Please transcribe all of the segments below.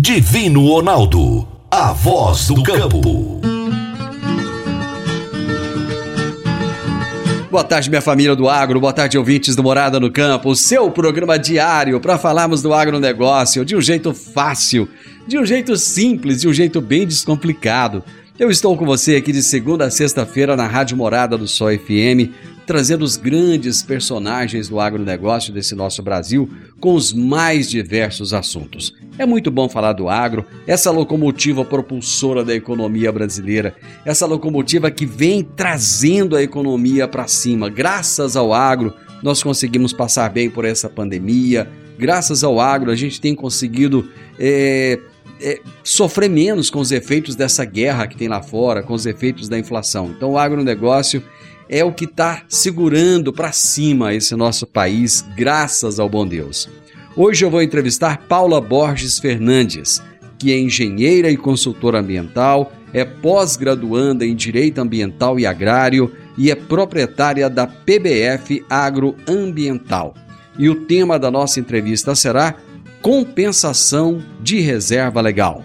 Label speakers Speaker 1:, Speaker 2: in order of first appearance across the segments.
Speaker 1: Divino Ronaldo. A voz do campo.
Speaker 2: Boa tarde, minha família do agro. Boa tarde, ouvintes do Morada no Campo. O seu programa diário para falarmos do agronegócio de um jeito fácil, de um jeito simples, de um jeito bem descomplicado. Eu estou com você aqui de segunda a sexta-feira na Rádio Morada do Sol FM, trazendo os grandes personagens do agronegócio desse nosso Brasil com os mais diversos assuntos. É muito bom falar do agro, essa locomotiva propulsora da economia brasileira, essa locomotiva que vem trazendo a economia para cima. Graças ao agro, nós conseguimos passar bem por essa pandemia. Graças ao agro, a gente tem conseguido é, é, sofrer menos com os efeitos dessa guerra que tem lá fora, com os efeitos da inflação. Então, o agronegócio é o que está segurando para cima esse nosso país, graças ao bom Deus. Hoje eu vou entrevistar Paula Borges Fernandes, que é engenheira e consultora ambiental, é pós-graduanda em Direito Ambiental e Agrário e é proprietária da PBF Agroambiental. E o tema da nossa entrevista será Compensação de Reserva Legal.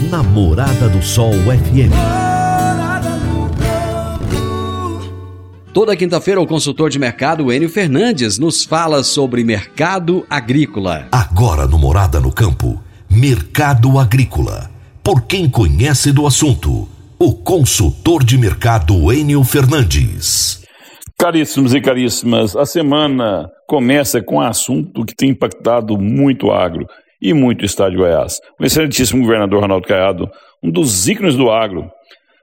Speaker 1: Namorada do Sol FM.
Speaker 2: Toda quinta-feira, o consultor de mercado Enio Fernandes nos fala sobre mercado agrícola.
Speaker 1: Agora no Morada no Campo. Mercado Agrícola. Por quem conhece do assunto. O consultor de mercado Enio Fernandes.
Speaker 3: Caríssimos e caríssimas, a semana começa com um assunto que tem impactado muito o agro e muito estado de Goiás. O excelentíssimo governador Ronaldo Caiado, um dos ícones do agro,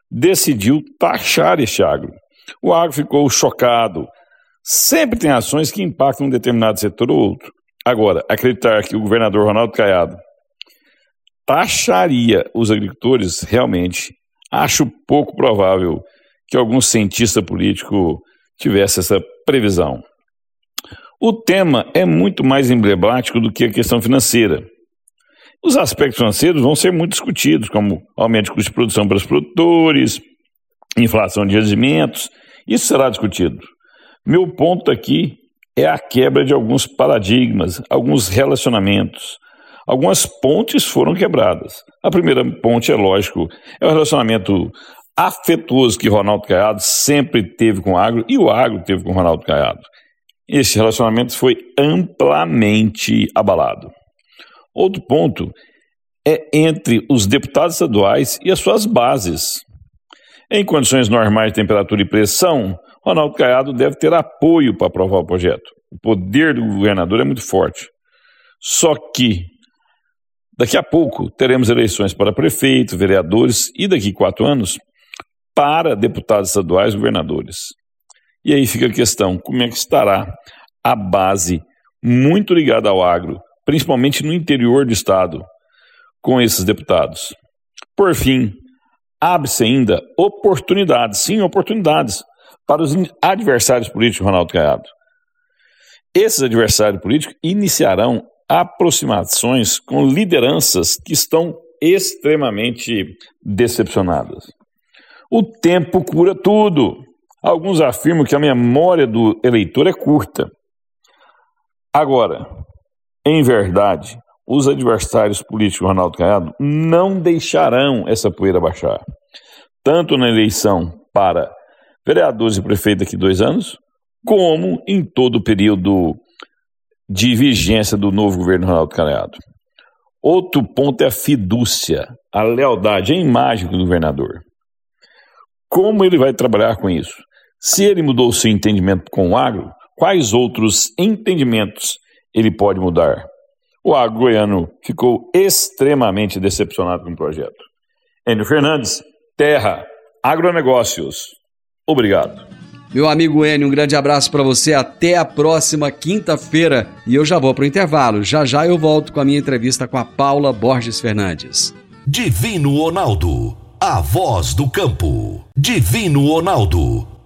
Speaker 3: decidiu taxar este agro. O agro ficou chocado. Sempre tem ações que impactam um determinado setor ou outro. Agora, acreditar que o governador Ronaldo Caiado taxaria os agricultores, realmente, acho pouco provável que algum cientista político tivesse essa previsão. O tema é muito mais emblemático do que a questão financeira. Os aspectos financeiros vão ser muito discutidos, como aumento de custo de produção para os produtores, inflação de rendimentos, isso será discutido. Meu ponto aqui é a quebra de alguns paradigmas, alguns relacionamentos. Algumas pontes foram quebradas. A primeira ponte, é lógico, é o relacionamento afetuoso que Ronaldo Caiado sempre teve com o agro e o agro teve com Ronaldo Caiado. Esse relacionamento foi amplamente abalado. Outro ponto é entre os deputados estaduais e as suas bases. Em condições normais de temperatura e pressão, Ronaldo Caiado deve ter apoio para aprovar o projeto. O poder do governador é muito forte. Só que daqui a pouco teremos eleições para prefeito, vereadores e daqui a quatro anos para deputados estaduais e governadores. E aí fica a questão: como é que estará a base muito ligada ao agro, principalmente no interior do estado, com esses deputados? Por fim, abre-se ainda oportunidades, sim, oportunidades, para os adversários políticos Ronaldo Caiado. Esses adversários políticos iniciarão aproximações com lideranças que estão extremamente decepcionadas. O tempo cura tudo. Alguns afirmam que a memória do eleitor é curta. Agora, em verdade, os adversários políticos do Ronaldo Caiado não deixarão essa poeira baixar. Tanto na eleição para vereadores e prefeito daqui dois anos, como em todo o período de vigência do novo governo Ronaldo Caiado. Outro ponto é a fidúcia, a lealdade, a imagem do governador. Como ele vai trabalhar com isso? Se ele mudou seu entendimento com o agro, quais outros entendimentos ele pode mudar? O agro goiano ficou extremamente decepcionado com o projeto. Enio Fernandes, Terra, Agronegócios. Obrigado.
Speaker 2: Meu amigo Enio, um grande abraço para você. Até a próxima quinta-feira. E eu já vou para o intervalo. Já já eu volto com a minha entrevista com a Paula Borges Fernandes.
Speaker 1: Divino Ronaldo, a voz do campo. Divino Ronaldo,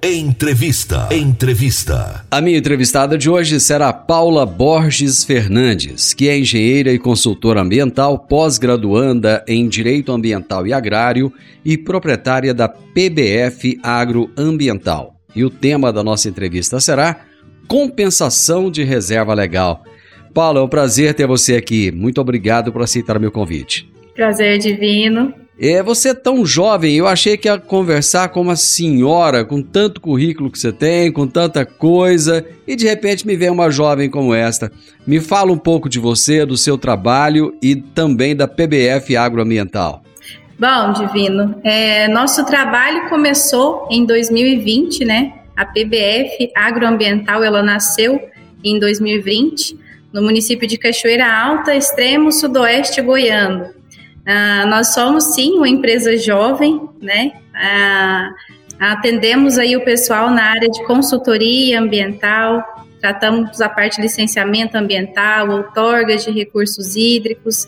Speaker 1: Entrevista. Entrevista.
Speaker 2: A minha entrevistada de hoje será Paula Borges Fernandes, que é engenheira e consultora ambiental, pós-graduanda em Direito Ambiental e Agrário e proprietária da PBF Agroambiental. E o tema da nossa entrevista será Compensação de Reserva Legal. Paula, é um prazer ter você aqui. Muito obrigado por aceitar o meu convite.
Speaker 4: Prazer divino.
Speaker 2: É, você é tão jovem, eu achei que ia conversar com uma senhora com tanto currículo que você tem, com tanta coisa, e de repente me vem uma jovem como esta. Me fala um pouco de você, do seu trabalho e também da PBF Agroambiental.
Speaker 4: Bom, Divino, é, nosso trabalho começou em 2020, né? A PBF Agroambiental, ela nasceu em 2020, no município de Cachoeira Alta, extremo sudoeste goiano. Ah, nós somos, sim, uma empresa jovem, né? Ah, atendemos aí o pessoal na área de consultoria ambiental, tratamos a parte de licenciamento ambiental, outorgas de recursos hídricos,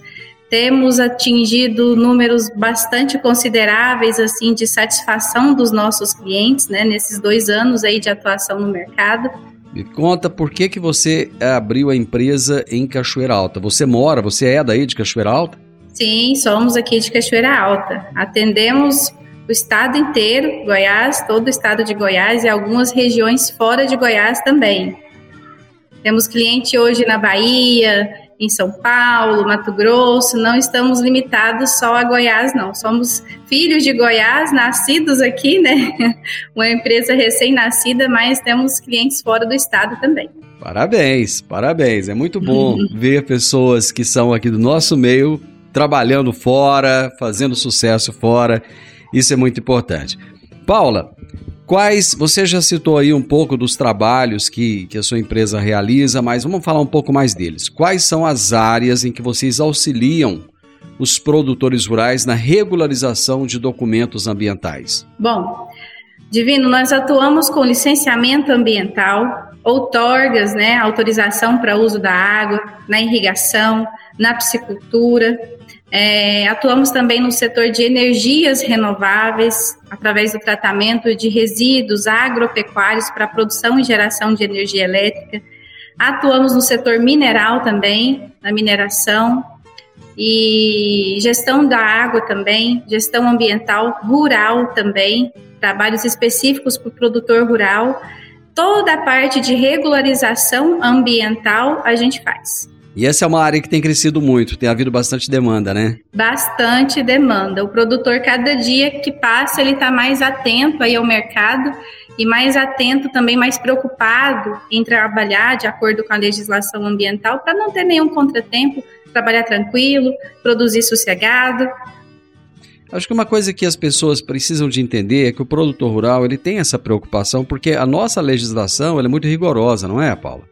Speaker 4: temos atingido números bastante consideráveis assim de satisfação dos nossos clientes, né, nesses dois anos aí de atuação no mercado.
Speaker 2: Me conta por que que você abriu a empresa em Cachoeira Alta. Você mora, você é daí de Cachoeira Alta?
Speaker 4: Sim, somos aqui de Cachoeira Alta. Atendemos o estado inteiro, Goiás, todo o estado de Goiás e algumas regiões fora de Goiás também. Temos cliente hoje na Bahia, em São Paulo, Mato Grosso, não estamos limitados só a Goiás, não. Somos filhos de Goiás, nascidos aqui, né? Uma empresa recém-nascida, mas temos clientes fora do estado também.
Speaker 2: Parabéns, parabéns. É muito bom ver pessoas que são aqui do nosso meio trabalhando fora, fazendo sucesso fora. Isso é muito importante. Paula, Quais, você já citou aí um pouco dos trabalhos que, que a sua empresa realiza, mas vamos falar um pouco mais deles. Quais são as áreas em que vocês auxiliam os produtores rurais na regularização de documentos ambientais?
Speaker 4: Bom, Divino, nós atuamos com licenciamento ambiental, outorgas, né, autorização para uso da água, na irrigação, na piscicultura, é, atuamos também no setor de energias renováveis, através do tratamento de resíduos agropecuários para produção e geração de energia elétrica. Atuamos no setor mineral também, na mineração, e gestão da água também, gestão ambiental rural também, trabalhos específicos para o produtor rural. Toda a parte de regularização ambiental a gente faz.
Speaker 2: E essa é uma área que tem crescido muito, tem havido bastante demanda, né?
Speaker 4: Bastante demanda. O produtor, cada dia que passa, ele está mais atento aí ao mercado e mais atento também, mais preocupado em trabalhar de acordo com a legislação ambiental para não ter nenhum contratempo, trabalhar tranquilo, produzir sossegado.
Speaker 2: Acho que uma coisa que as pessoas precisam de entender é que o produtor rural ele tem essa preocupação porque a nossa legislação é muito rigorosa, não é, Paula?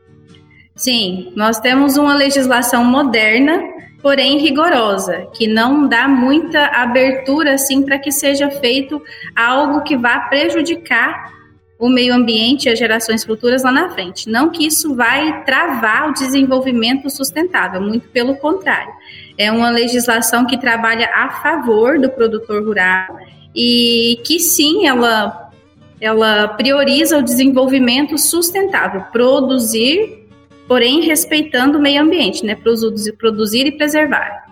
Speaker 4: Sim, nós temos uma legislação moderna, porém rigorosa, que não dá muita abertura assim para que seja feito algo que vá prejudicar o meio ambiente e as gerações futuras lá na frente. Não que isso vai travar o desenvolvimento sustentável, muito pelo contrário. É uma legislação que trabalha a favor do produtor rural e que sim, ela, ela prioriza o desenvolvimento sustentável, produzir porém respeitando o meio ambiente, né? Produzir, produzir e preservar.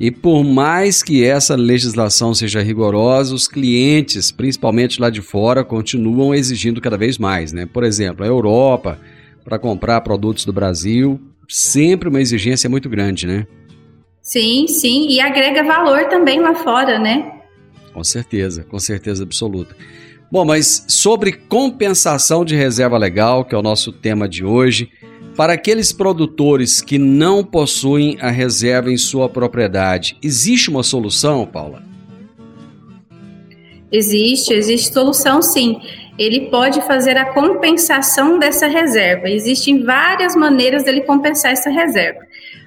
Speaker 2: E por mais que essa legislação seja rigorosa, os clientes, principalmente lá de fora, continuam exigindo cada vez mais, né? Por exemplo, a Europa, para comprar produtos do Brasil, sempre uma exigência muito grande, né?
Speaker 4: Sim, sim, e agrega valor também lá fora, né?
Speaker 2: Com certeza, com certeza absoluta. Bom, mas sobre compensação de reserva legal, que é o nosso tema de hoje, para aqueles produtores que não possuem a reserva em sua propriedade, existe uma solução, Paula?
Speaker 4: Existe, existe solução sim. Ele pode fazer a compensação dessa reserva. Existem várias maneiras dele compensar essa reserva.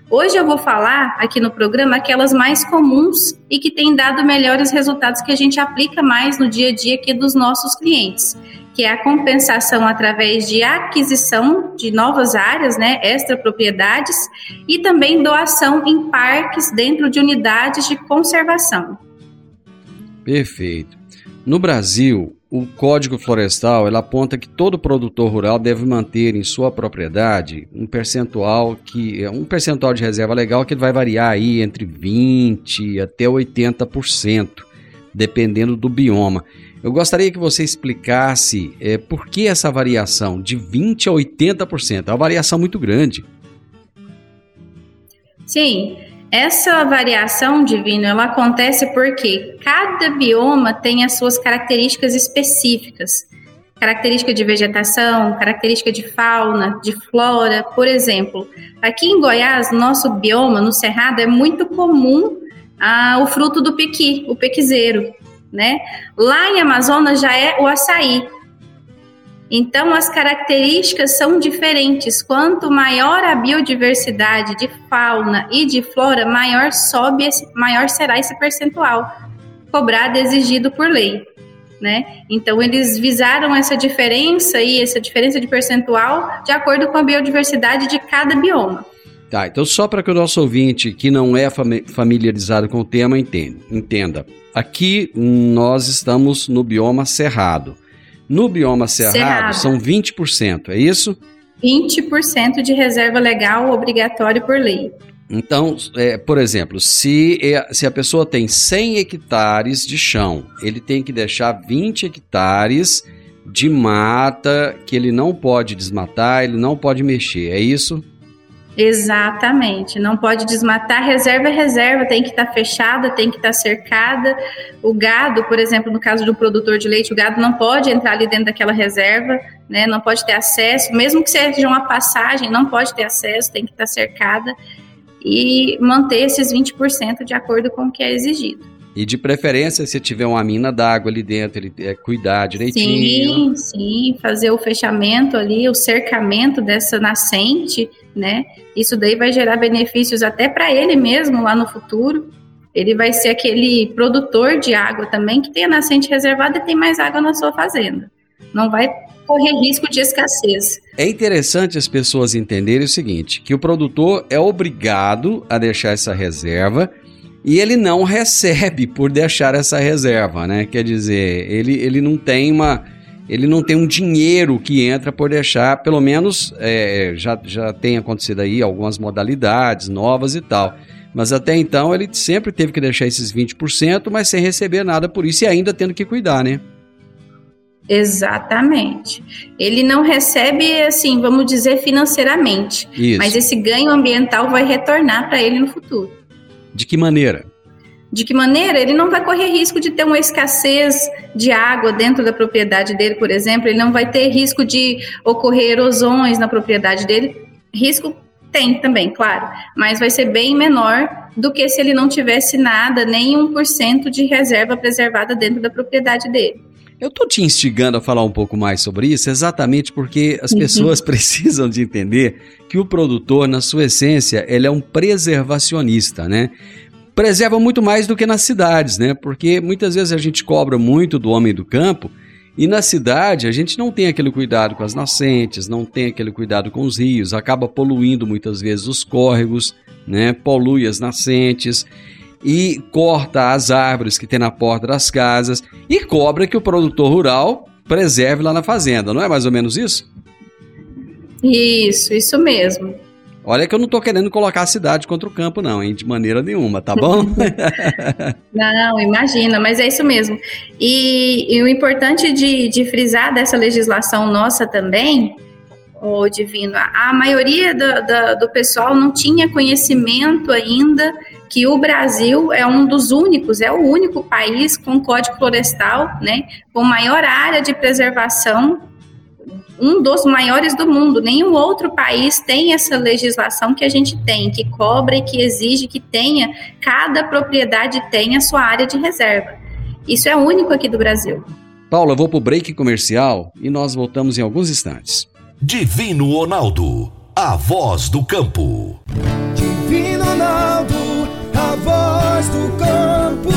Speaker 4: Hoje eu vou falar aqui no programa aquelas mais comuns e que têm dado melhores resultados que a gente aplica mais no dia a dia aqui dos nossos clientes que é a compensação através de aquisição de novas áreas, né, extra propriedades, e também doação em parques dentro de unidades de conservação.
Speaker 2: Perfeito. No Brasil, o Código Florestal ele aponta que todo produtor rural deve manter em sua propriedade um percentual que é um percentual de reserva legal que vai variar aí entre 20 até 80%, dependendo do bioma. Eu gostaria que você explicasse é, por que essa variação de 20% a 80%. É uma variação muito grande.
Speaker 4: Sim, essa variação, Divino, ela acontece porque cada bioma tem as suas características específicas. Característica de vegetação, característica de fauna, de flora. Por exemplo, aqui em Goiás, nosso bioma, no Cerrado, é muito comum ah, o fruto do pequi, o pequizeiro né? Lá em Amazonas já é o açaí. Então as características são diferentes. Quanto maior a biodiversidade de fauna e de flora, maior sobe, esse, maior será esse percentual cobrado exigido por lei. Né? Então eles visaram essa diferença e essa diferença de percentual de acordo com a biodiversidade de cada bioma.
Speaker 2: Tá, então só para que o nosso ouvinte que não é familiarizado com o tema entenda, entenda. Aqui nós estamos no bioma cerrado. No bioma cerrado, cerrado. são 20%, é isso?
Speaker 4: 20% de reserva legal obrigatório por lei.
Speaker 2: Então, é, por exemplo, se, é, se a pessoa tem 100 hectares de chão, ele tem que deixar 20 hectares de mata que ele não pode desmatar, ele não pode mexer, é isso?
Speaker 4: Exatamente, não pode desmatar, reserva é reserva, tem que estar tá fechada, tem que estar tá cercada. O gado, por exemplo, no caso do produtor de leite, o gado não pode entrar ali dentro daquela reserva, né? Não pode ter acesso, mesmo que seja uma passagem, não pode ter acesso, tem que estar tá cercada e manter esses 20% de acordo com o que é exigido.
Speaker 2: E de preferência, se tiver uma mina d'água ali dentro, ele é, cuidar direitinho.
Speaker 4: Sim, sim, fazer o fechamento ali, o cercamento dessa nascente, né? Isso daí vai gerar benefícios até para ele mesmo lá no futuro. Ele vai ser aquele produtor de água também que tem a nascente reservada e tem mais água na sua fazenda. Não vai correr risco de escassez.
Speaker 2: É interessante as pessoas entenderem o seguinte, que o produtor é obrigado a deixar essa reserva e ele não recebe por deixar essa reserva, né? Quer dizer, ele, ele não tem uma ele não tem um dinheiro que entra por deixar, pelo menos é, já, já tem acontecido aí algumas modalidades novas e tal. Mas até então ele sempre teve que deixar esses 20%, mas sem receber nada por isso e ainda tendo que cuidar, né?
Speaker 4: Exatamente. Ele não recebe, assim, vamos dizer, financeiramente.
Speaker 2: Isso.
Speaker 4: Mas esse ganho ambiental vai retornar para ele no futuro.
Speaker 2: De que maneira?
Speaker 4: De que maneira? Ele não vai correr risco de ter uma escassez de água dentro da propriedade dele, por exemplo. Ele não vai ter risco de ocorrer erosões na propriedade dele. Risco tem também, claro, mas vai ser bem menor do que se ele não tivesse nada, nem 1% de reserva preservada dentro da propriedade dele.
Speaker 2: Eu tô te instigando a falar um pouco mais sobre isso, exatamente porque as pessoas precisam de entender que o produtor, na sua essência, ele é um preservacionista, né? Preserva muito mais do que nas cidades, né? Porque muitas vezes a gente cobra muito do homem do campo e na cidade a gente não tem aquele cuidado com as nascentes, não tem aquele cuidado com os rios, acaba poluindo muitas vezes os córregos, né? Polui as nascentes e corta as árvores que tem na porta das casas e cobra que o produtor rural preserve lá na fazenda, não é mais ou menos isso?
Speaker 4: Isso, isso mesmo.
Speaker 2: Olha que eu não tô querendo colocar a cidade contra o campo, não, hein? De maneira nenhuma, tá bom?
Speaker 4: Não, imagina, mas é isso mesmo. E, e o importante de, de frisar dessa legislação nossa também, o Divino, a maioria do, do, do pessoal não tinha conhecimento ainda que o Brasil é um dos únicos, é o único país com código florestal, né, com maior área de preservação um dos maiores do mundo. Nenhum outro país tem essa legislação que a gente tem, que cobra e que exige que tenha, cada propriedade tenha sua área de reserva. Isso é único aqui do Brasil.
Speaker 2: Paula, eu vou pro break comercial e nós voltamos em alguns instantes.
Speaker 1: Divino Ronaldo, a voz do campo.
Speaker 5: Divino Ronaldo, a voz do campo.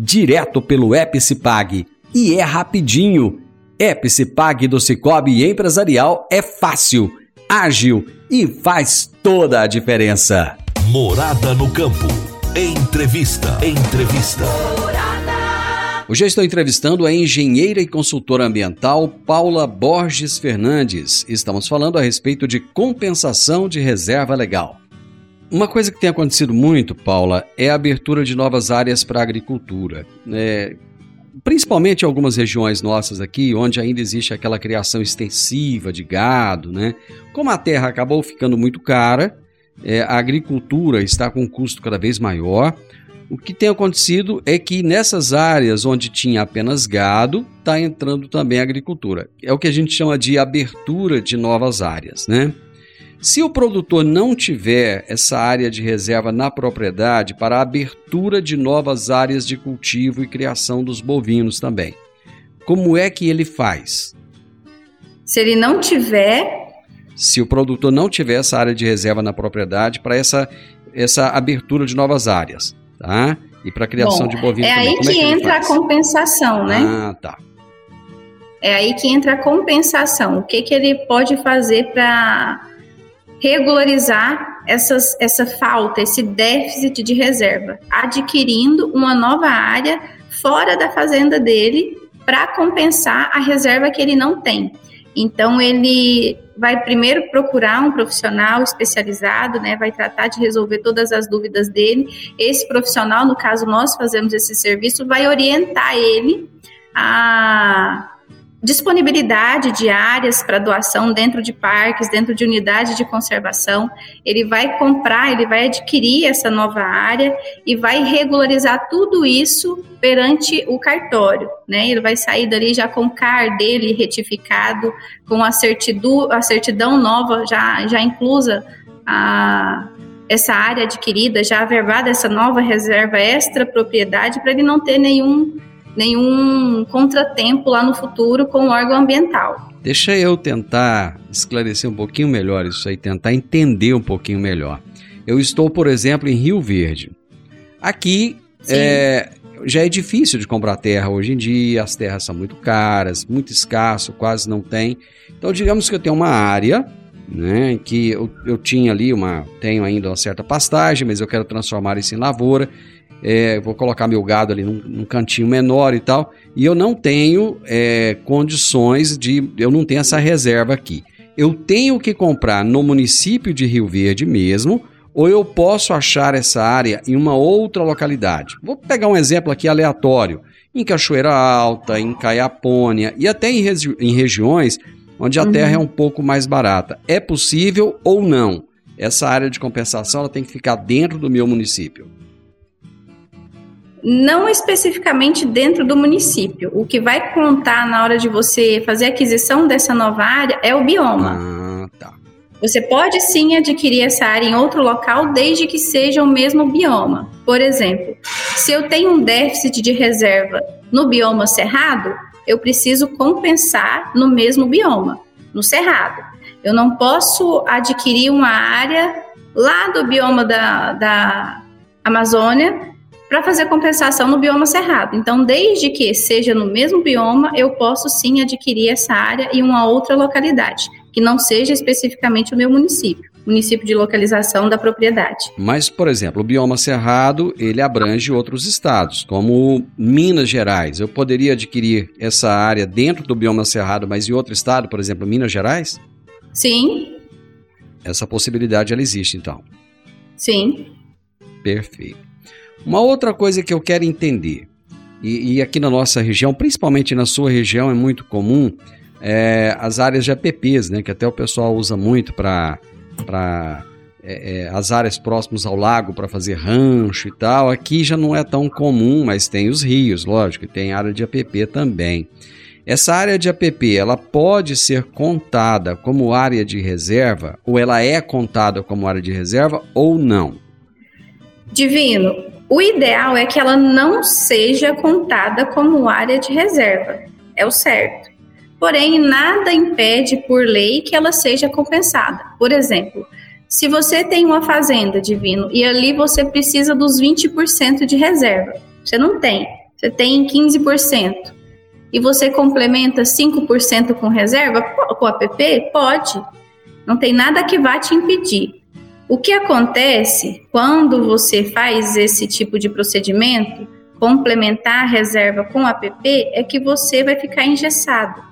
Speaker 2: direto pelo Epicipag. E é rapidinho. Epicipag do Cicobi Empresarial é fácil, ágil e faz toda a diferença.
Speaker 1: Morada no campo. Entrevista. Entrevista.
Speaker 2: Hoje estou entrevistando a engenheira e consultora ambiental Paula Borges Fernandes. Estamos falando a respeito de compensação de reserva legal. Uma coisa que tem acontecido muito, Paula, é a abertura de novas áreas para a agricultura. É, principalmente em algumas regiões nossas aqui, onde ainda existe aquela criação extensiva de gado, né? Como a terra acabou ficando muito cara, é, a agricultura está com um custo cada vez maior. O que tem acontecido é que nessas áreas onde tinha apenas gado, está entrando também a agricultura. É o que a gente chama de abertura de novas áreas, né? Se o produtor não tiver essa área de reserva na propriedade para a abertura de novas áreas de cultivo e criação dos bovinos também, como é que ele faz?
Speaker 4: Se ele não tiver,
Speaker 2: Se o produtor não tiver essa área de reserva na propriedade para essa, essa abertura de novas áreas, tá? E para a criação
Speaker 4: bom,
Speaker 2: de bovinos
Speaker 4: é
Speaker 2: também,
Speaker 4: aí
Speaker 2: como é
Speaker 4: que
Speaker 2: que ele
Speaker 4: entra a
Speaker 2: faz?
Speaker 4: compensação, né?
Speaker 2: Ah, tá.
Speaker 4: É aí que entra a compensação. O que, que ele pode fazer para regularizar essas, essa falta, esse déficit de reserva? Adquirindo uma nova área fora da fazenda dele para compensar a reserva que ele não tem. Então, ele vai primeiro procurar um profissional especializado, né? Vai tratar de resolver todas as dúvidas dele. Esse profissional, no caso nós fazemos esse serviço, vai orientar ele a disponibilidade de áreas para doação dentro de parques, dentro de unidade de conservação. Ele vai comprar, ele vai adquirir essa nova área e vai regularizar tudo isso perante o cartório, né? Ele vai sair dali já com o CAR dele retificado, com a certidão, a certidão nova já, já inclusa a essa área adquirida, já averbada essa nova reserva extra propriedade para ele não ter nenhum nenhum contratempo lá no futuro com o órgão ambiental.
Speaker 2: Deixa eu tentar esclarecer um pouquinho melhor isso aí, tentar entender um pouquinho melhor. Eu estou, por exemplo, em Rio Verde. Aqui, é, já é difícil de comprar terra hoje em dia, as terras são muito caras, muito escasso, quase não tem. Então, digamos que eu tenho uma área, né, que eu, eu tinha ali uma, tenho ainda uma certa pastagem, mas eu quero transformar isso em lavoura. É, vou colocar meu gado ali num, num, cantinho menor e tal, e eu não tenho é, condições de, eu não tenho essa reserva aqui. Eu tenho que comprar no município de Rio Verde mesmo, ou eu posso achar essa área em uma outra localidade. Vou pegar um exemplo aqui aleatório. Em Cachoeira Alta, em Caiapônia e até em, regi em regiões onde a uhum. terra é um pouco mais barata. É possível ou não? Essa área de compensação ela tem que ficar dentro do meu município.
Speaker 4: Não especificamente dentro do município. O que vai contar na hora de você fazer a aquisição dessa nova área é o bioma.
Speaker 2: Ah, tá.
Speaker 4: Você pode sim adquirir essa área em outro local, desde que seja o mesmo bioma. Por exemplo, se eu tenho um déficit de reserva no bioma cerrado, eu preciso compensar no mesmo bioma, no cerrado. Eu não posso adquirir uma área lá do bioma da, da Amazônia para fazer compensação no bioma cerrado. Então, desde que seja no mesmo bioma, eu posso sim adquirir essa área em uma outra localidade que não seja especificamente o meu município, município de localização da propriedade.
Speaker 2: Mas, por exemplo, o bioma cerrado, ele abrange outros estados, como Minas Gerais. Eu poderia adquirir essa área dentro do bioma cerrado, mas em outro estado, por exemplo, Minas Gerais?
Speaker 4: Sim.
Speaker 2: Essa possibilidade ela existe, então.
Speaker 4: Sim.
Speaker 2: Perfeito. Uma outra coisa que eu quero entender, e, e aqui na nossa região, principalmente na sua região, é muito comum, é, as áreas de APPs, né, que até o pessoal usa muito para é, é, as áreas próximas ao lago para fazer rancho e tal. Aqui já não é tão comum, mas tem os rios, lógico, e tem área de APP também. Essa área de APP, ela pode ser contada como área de reserva, ou ela é contada como área de reserva, ou não?
Speaker 4: Divino, o ideal é que ela não seja contada como área de reserva. É o certo. Porém, nada impede por lei que ela seja compensada. Por exemplo, se você tem uma fazenda divino e ali você precisa dos 20% de reserva, você não tem, você tem 15%, e você complementa 5% com reserva, com APP? Pode. Não tem nada que vá te impedir. O que acontece quando você faz esse tipo de procedimento, complementar a reserva com APP, é que você vai ficar engessado.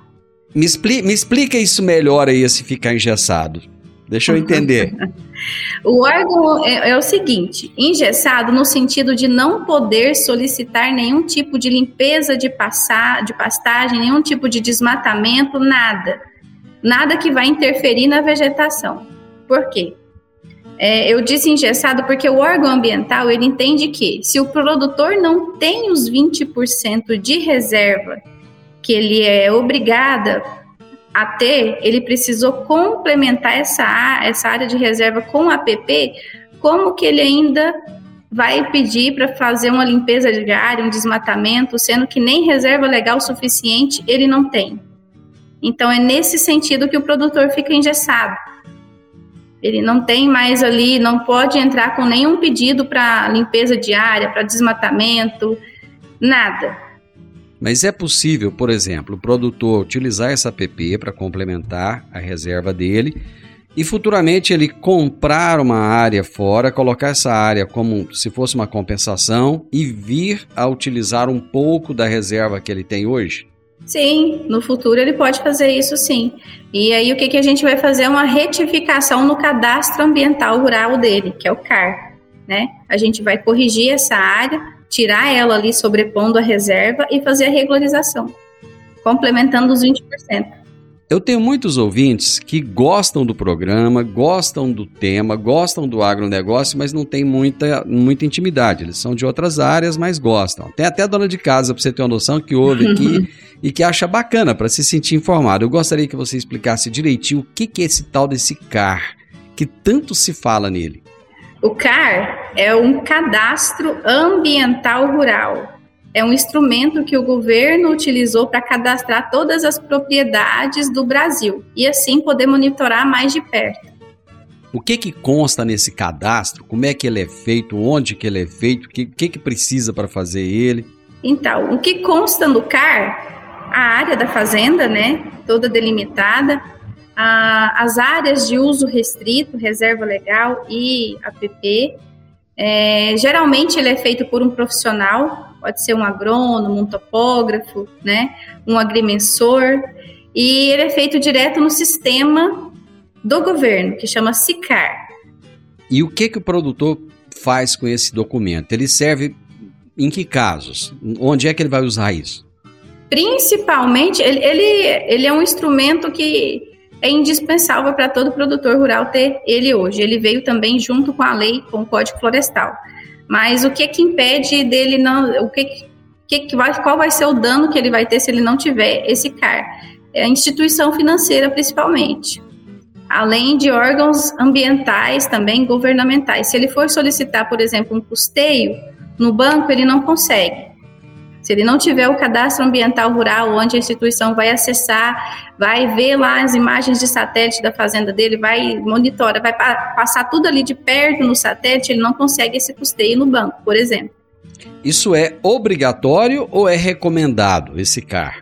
Speaker 2: Me, expli me explica isso melhor aí, se ficar engessado. Deixa eu entender.
Speaker 4: o órgão é, é, o seguinte: engessado no sentido de não poder solicitar nenhum tipo de limpeza de, passar, de pastagem, nenhum tipo de desmatamento, nada. Nada que vai interferir na vegetação. Por quê? É, eu disse engessado porque o órgão ambiental ele entende que se o produtor não tem os 20% de reserva que ele é obrigada a ter, ele precisou complementar essa, essa área de reserva com APP, como que ele ainda vai pedir para fazer uma limpeza de área, um desmatamento, sendo que nem reserva legal suficiente ele não tem. Então é nesse sentido que o produtor fica engessado. Ele não tem mais ali, não pode entrar com nenhum pedido para limpeza de área, para desmatamento, nada.
Speaker 2: Mas é possível, por exemplo, o produtor utilizar essa PP para complementar a reserva dele e futuramente ele comprar uma área fora, colocar essa área como se fosse uma compensação e vir a utilizar um pouco da reserva que ele tem hoje?
Speaker 4: Sim, no futuro ele pode fazer isso sim. E aí o que, que a gente vai fazer é uma retificação no cadastro ambiental rural dele, que é o CAR. Né? A gente vai corrigir essa área tirar ela ali sobrepondo a reserva e fazer a regularização, complementando os 20%.
Speaker 2: Eu tenho muitos ouvintes que gostam do programa, gostam do tema, gostam do agronegócio, mas não tem muita, muita intimidade. Eles são de outras áreas, mas gostam. Tem até dona de casa, para você ter uma noção, que ouve aqui e que acha bacana para se sentir informado. Eu gostaria que você explicasse direitinho o que, que é esse tal desse CAR, que tanto se fala nele.
Speaker 4: O CAR é um cadastro ambiental rural. É um instrumento que o governo utilizou para cadastrar todas as propriedades do Brasil e assim poder monitorar mais de perto.
Speaker 2: O que que consta nesse cadastro? Como é que ele é feito? Onde que ele é feito? O que, que, que precisa para fazer ele?
Speaker 4: Então, o que consta no CAR, a área da fazenda, né, toda delimitada, a, as áreas de uso restrito, reserva legal e APP. É, geralmente ele é feito por um profissional, pode ser um agrônomo, um topógrafo, né, um agrimensor, e ele é feito direto no sistema do governo, que chama SICAR.
Speaker 2: E o que, que o produtor faz com esse documento? Ele serve em que casos? Onde é que ele vai usar isso?
Speaker 4: Principalmente, ele, ele, ele é um instrumento que é indispensável para todo produtor rural ter ele hoje. Ele veio também junto com a lei, com o Código Florestal. Mas o que que impede dele não, o que que vai, qual vai ser o dano que ele vai ter se ele não tiver esse CAR? É a instituição financeira principalmente. Além de órgãos ambientais também governamentais. Se ele for solicitar, por exemplo, um custeio no banco, ele não consegue. Se ele não tiver o cadastro ambiental rural, onde a instituição vai acessar, vai ver lá as imagens de satélite da fazenda dele, vai monitorar, vai pa passar tudo ali de perto no satélite, ele não consegue esse custeio no banco, por exemplo.
Speaker 2: Isso é obrigatório ou é recomendado esse CAR?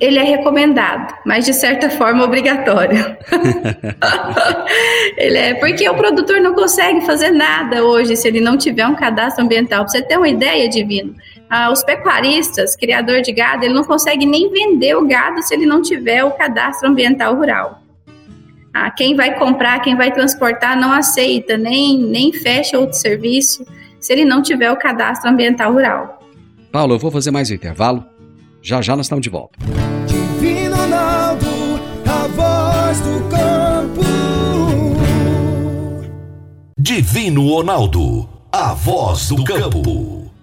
Speaker 4: ele é recomendado, mas de certa forma obrigatório. ele é porque o produtor não consegue fazer nada hoje se ele não tiver um cadastro ambiental. Pra você ter uma ideia, Divino, ah, os pecuaristas, criador de gado, ele não consegue nem vender o gado se ele não tiver o cadastro ambiental rural. Ah, quem vai comprar, quem vai transportar não aceita, nem, nem fecha outro serviço se ele não tiver o cadastro ambiental rural.
Speaker 2: Paulo, eu vou fazer mais um intervalo. Já já nós estamos de volta.
Speaker 5: Divino Ronaldo, a voz do campo.
Speaker 1: Divino Ronaldo, a voz do campo.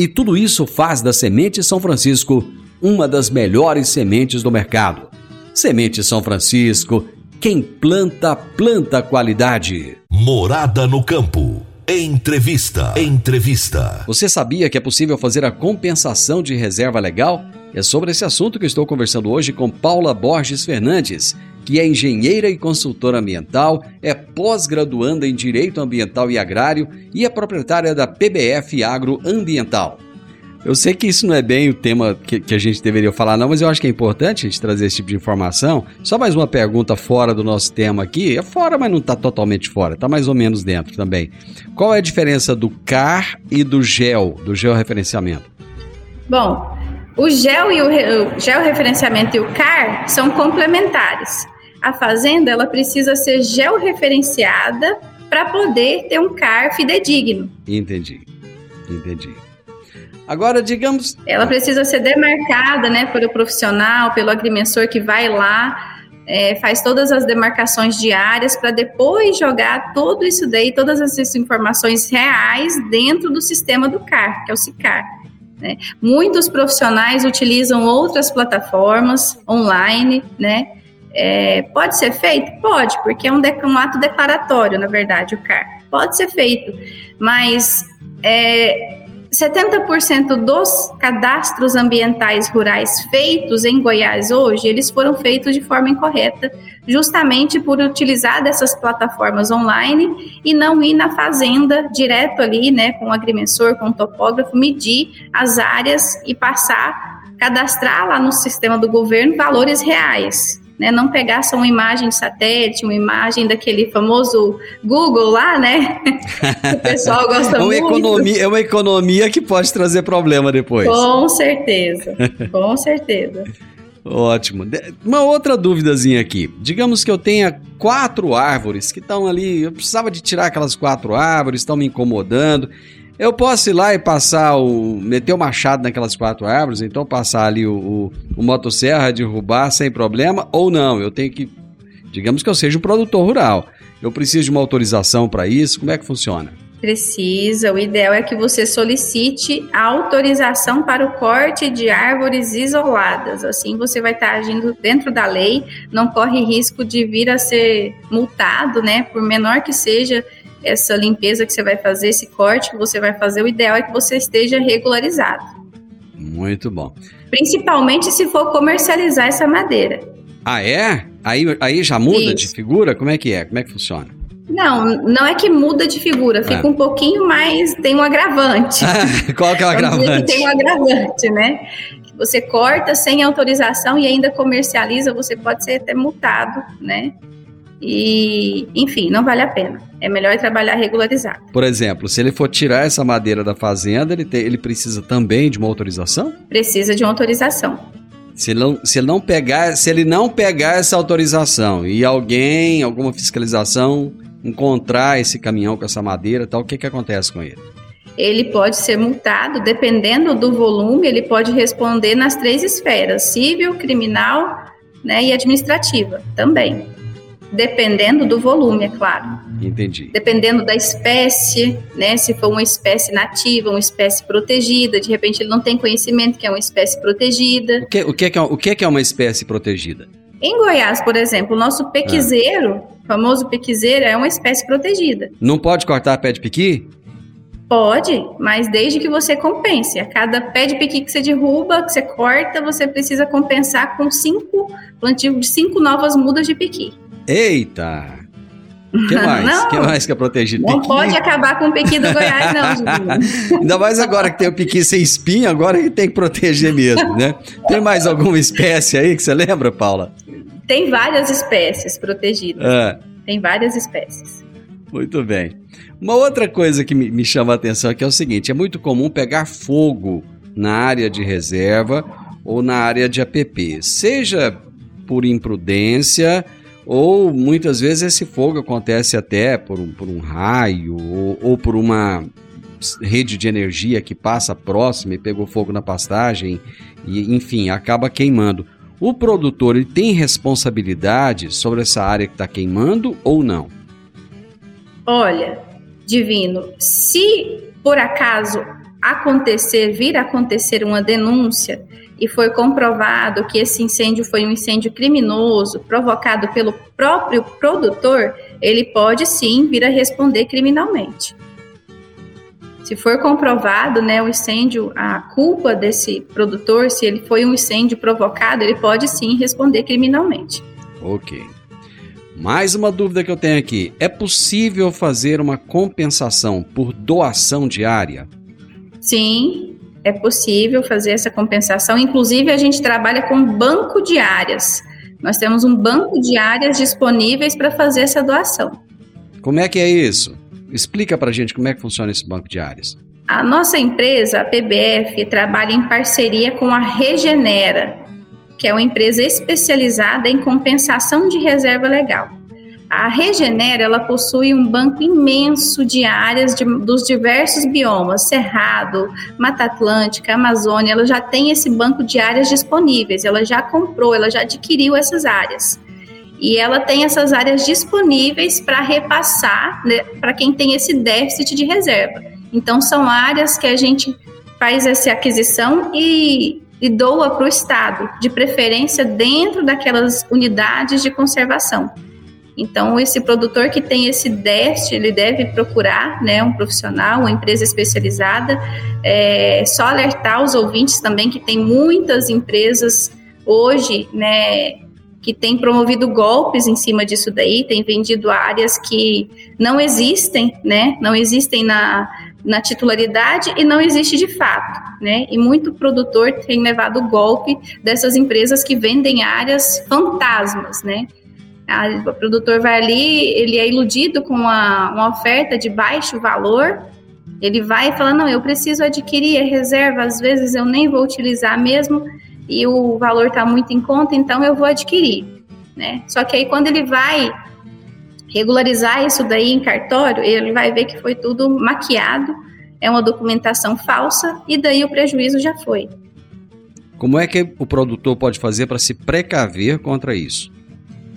Speaker 2: e tudo isso faz da Semente São Francisco uma das melhores sementes do mercado. Semente São Francisco, quem planta, planta qualidade.
Speaker 1: Morada no campo. Entrevista. Entrevista.
Speaker 2: Você sabia que é possível fazer a compensação de reserva legal? É sobre esse assunto que estou conversando hoje com Paula Borges Fernandes, que é engenheira e consultora ambiental, é pós-graduanda em Direito Ambiental e Agrário e é proprietária da PBF Agroambiental. Eu sei que isso não é bem o tema que, que, a gente deveria falar, não, mas eu acho que é importante a gente trazer esse tipo de informação. Só mais uma pergunta fora do nosso tema aqui. É fora, mas não está totalmente fora, está mais ou menos dentro também. Qual é a diferença do CAR e do GEL, do georreferenciamento?
Speaker 4: Bom, o GEL e o, o georreferenciamento e o CAR são complementares. A fazenda ela precisa ser georreferenciada para poder ter um CAR fidedigno.
Speaker 2: Entendi. Entendi. Agora, digamos.
Speaker 4: Ela precisa ser demarcada né, pelo profissional, pelo agrimensor que vai lá, é, faz todas as demarcações diárias para depois jogar tudo isso daí, todas essas informações reais dentro do sistema do CAR, que é o SICAR. Né? Muitos profissionais utilizam outras plataformas online, né? É, pode ser feito? Pode, porque é um, um, ato declaratório, na verdade, o CAR. Pode ser feito, mas é, 70% dos cadastros ambientais rurais feitos em Goiás hoje, eles foram feitos de forma incorreta, justamente por utilizar dessas plataformas online e não ir na fazenda direto ali, né, com o agrimensor, com o topógrafo, medir as áreas e passar, cadastrar lá no sistema do governo valores reais né? Não pegar só uma imagem de satélite, uma imagem daquele famoso Google lá, né? o pessoal gosta
Speaker 2: é uma
Speaker 4: muito.
Speaker 2: Economia, é uma economia que pode trazer problema depois.
Speaker 4: Com certeza, com certeza.
Speaker 2: Ótimo. Uma outra duvidazinha aqui. Digamos que eu tenha quatro árvores que estão ali. Eu precisava de tirar aquelas quatro árvores, estão me incomodando. Eu posso ir lá e passar o. meter o machado naquelas quatro árvores, então passar ali o, o, o motosserra, derrubar sem problema, ou não? Eu tenho que. Digamos que eu seja um produtor rural. Eu preciso de uma autorização para isso? Como é que funciona?
Speaker 4: Precisa. O ideal é que você solicite a autorização para o corte de árvores isoladas. Assim você vai estar agindo dentro da lei, não corre risco de vir a ser multado, né? Por menor que seja essa limpeza que você vai fazer, esse corte que você vai fazer, o ideal é que você esteja regularizado.
Speaker 2: Muito bom.
Speaker 4: Principalmente se for comercializar essa madeira.
Speaker 2: Ah, é? Aí, aí já muda
Speaker 4: Isso.
Speaker 2: de figura? Como é que é? Como é que funciona?
Speaker 4: Não, não é que muda de figura, fica
Speaker 2: Ah.
Speaker 4: um pouquinho mais, tem um agravante.
Speaker 2: Qual que é o agravante?
Speaker 4: tem um agravante, né? Você corta sem autorização e ainda comercializa, você pode ser até multado, né? E, enfim, não vale a pena. É melhor trabalhar regularizado.
Speaker 2: Por exemplo, se ele for tirar essa madeira da fazenda, ele, tem- ele precisa também de uma autorização?
Speaker 4: Precisa de uma autorização.
Speaker 2: Se ele, não, se ele não pegar, se ele não pegar essa autorização e alguém, alguma fiscalização encontrar esse caminhão com essa madeira, tal, o que que acontece com ele?
Speaker 4: Ele pode ser multado, dependendo do volume, ele pode responder nas três esferas: civil, criminal né, e administrativa também. Dependendo do volume, é claro.
Speaker 2: Entendi.
Speaker 4: dependendo da espécie, né? Se for uma espécie nativa, uma espécie protegida, de repente ele não tem conhecimento que é uma espécie protegida.
Speaker 2: O que, o que, que, é, o que que é uma espécie protegida?
Speaker 4: Em Goiás, por exemplo, o nosso pequizeiro, o famoso pequizeiro, é uma espécie protegida.
Speaker 2: Não pode cortar pé de piqui?
Speaker 4: Pode, mas desde que você compense. A cada pé de piqui que você derruba, que você corta, você precisa compensar com cinco plantio de cinco novas mudas de piqui.
Speaker 2: Eita! O que mais?
Speaker 4: Não.
Speaker 2: O que mais que é protegido?
Speaker 4: Não
Speaker 2: Piqui?
Speaker 4: pode acabar com o piqui do Goiás, não, Julinho.
Speaker 2: Ainda mais agora que tem o piqui sem espinho, agora que tem que proteger mesmo, né? Tem mais alguma espécie aí que você lembra, Paula?
Speaker 4: Tem várias espécies protegidas.
Speaker 2: Ah,
Speaker 4: Tem várias espécies.
Speaker 2: muito bem. Uma outra coisa que me, me chama a atenção aqui é o seguinte: é muito comum pegar fogo na área de reserva ou na área de APP, seja por imprudência ou muitas vezes esse fogo acontece até por um, por um raio ou, ou por uma rede de energia que passa próxima e pegou fogo na pastagem e enfim acaba queimando. O produtor ele tem responsabilidade sobre essa área que está queimando ou não?
Speaker 4: Olha, divino, se por acaso acontecer, vir acontecer uma denúncia e foi comprovado que esse incêndio foi um incêndio criminoso provocado pelo próprio produtor, ele pode sim vir a responder criminalmente. Se for comprovado, né, o incêndio, a culpa desse produtor, se ele foi um incêndio provocado, ele pode sim responder criminalmente.
Speaker 2: Ok. Mais uma dúvida que eu tenho aqui: é possível fazer uma compensação por doação diária?
Speaker 4: Sim, é possível fazer essa compensação. Inclusive, a gente trabalha com banco de áreas. Nós temos um banco de áreas disponíveis para fazer essa doação.
Speaker 2: Como é que é isso? Explica pra gente como é que funciona esse banco de áreas.
Speaker 4: A nossa empresa, a PBF, trabalha em parceria com a Regenera, que é uma empresa especializada em compensação de reserva legal. A Regenera ela possui um banco imenso de áreas de, dos diversos biomas, Cerrado, Mata Atlântica, Amazônia. Ela já tem esse banco de áreas disponíveis. Ela já comprou, ela já adquiriu essas áreas. E ela tem essas áreas disponíveis para repassar né, para quem tem esse déficit de reserva. Então, são áreas que a gente faz essa aquisição e, e doa para o Estado, de preferência dentro daquelas unidades de conservação. Então, esse produtor que tem esse déficit, ele deve procurar né, um profissional, uma empresa especializada. É, só alertar os ouvintes também que tem muitas empresas hoje, né, que têm promovido golpes em cima disso daí, tem vendido áreas que não existem, né, não existem na, na titularidade e não existe de fato, né? E muito produtor tem levado golpe dessas empresas que vendem áreas fantasmas, né? O produtor vai ali, ele é iludido com uma, uma oferta de baixo valor, ele vai e fala, não, eu preciso adquirir a reserva, às vezes eu nem vou utilizar mesmo, e o valor está muito em conta, então eu vou adquirir, né? Só que aí quando ele vai regularizar isso daí em cartório, ele vai ver que foi tudo maquiado, é uma documentação falsa, e daí o prejuízo já foi.
Speaker 2: Como é que o produtor pode fazer para se precaver contra isso?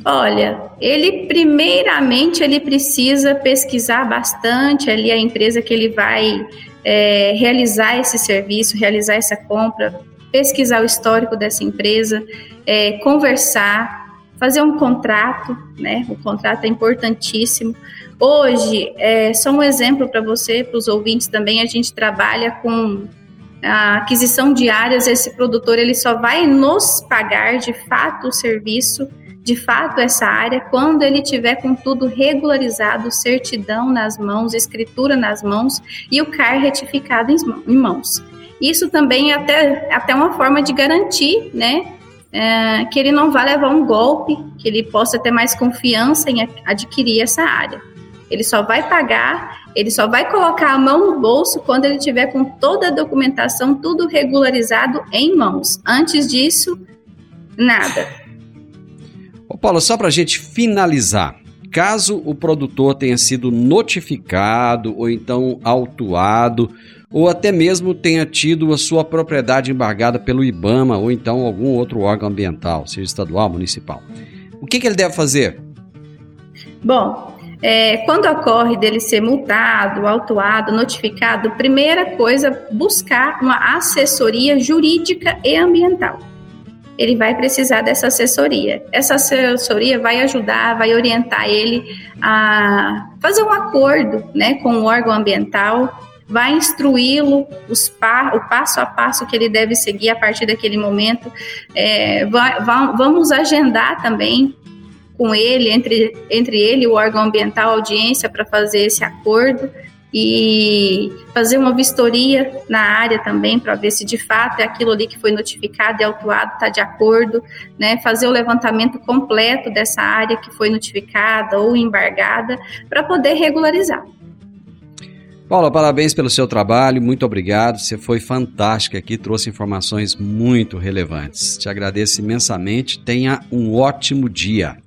Speaker 4: Olha, ele primeiramente ele precisa pesquisar bastante ali a empresa que ele vai é, realizar esse serviço, realizar essa compra, pesquisar o histórico dessa empresa, é, conversar, fazer um contrato, né? O contrato é importantíssimo. Hoje, é, só um exemplo para você, para os ouvintes também, a gente trabalha com a aquisição de áreas, esse produtor ele só vai nos pagar de fato o serviço de fato essa área quando ele tiver com tudo regularizado, certidão nas mãos, escritura nas mãos e o CAR retificado em mãos. Isso também é até, até uma forma de garantir, né, é, que ele não vai levar um golpe, que ele possa ter mais confiança em adquirir essa área. Ele só vai pagar, ele só vai colocar a mão no bolso quando ele tiver com toda a documentação, tudo regularizado em mãos. Antes disso, nada.
Speaker 2: Ô Paulo, só para a gente finalizar, caso o produtor tenha sido notificado ou então autuado ou até mesmo tenha tido a sua propriedade embargada pelo IBAMA ou então algum outro órgão ambiental, seja estadual, municipal, o que, que ele deve fazer?
Speaker 4: Bom, é, quando ocorre dele ser multado, autuado, notificado, primeira coisa, buscar uma assessoria jurídica e ambiental ele vai precisar dessa assessoria. Essa assessoria vai ajudar, vai orientar ele a fazer um acordo né, com o órgão ambiental, vai instruí-lo pa o passo a passo que ele deve seguir a partir daquele momento. É, vamos agendar também com ele, entre, entre ele e o órgão ambiental, audiência para fazer esse acordo e fazer uma vistoria na área também para ver se de fato é aquilo ali que foi notificado e autuado está de acordo, né? Fazer o levantamento completo dessa área que foi notificada ou embargada para poder regularizar.
Speaker 2: Paula, parabéns pelo seu trabalho, muito obrigado. Você foi fantástica aqui, trouxe informações muito relevantes. Te agradeço imensamente. Tenha um ótimo dia.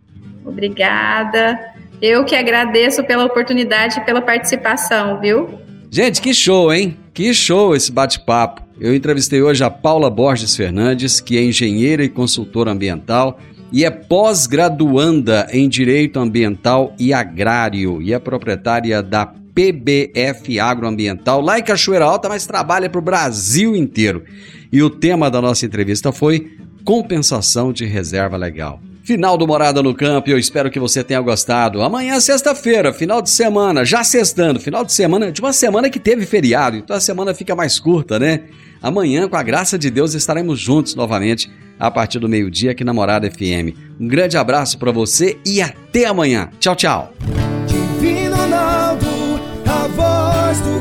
Speaker 4: Obrigada. Eu que agradeço pela oportunidade e pela participação, viu?
Speaker 2: Gente, que show, hein? Que show esse bate-papo. Eu entrevistei hoje a Paula Borges Fernandes, que é engenheira e consultora ambiental e é pós-graduanda em Direito Ambiental e Agrário e é proprietária da PBF Agroambiental lá em Cachoeira Alta, mas trabalha para o Brasil inteiro. E o tema da nossa entrevista foi compensação de reserva legal. Final do Morada no Campo, eu espero que você tenha gostado. Amanhã, sexta-feira, final de semana, já sextando, final de semana, de uma semana que teve feriado, então a semana fica mais curta, né? Amanhã, com a graça de Deus, estaremos juntos novamente a partir do meio-dia aqui na Morada FM. Um grande abraço para você e até amanhã. Tchau, tchau. Ronaldo, a voz do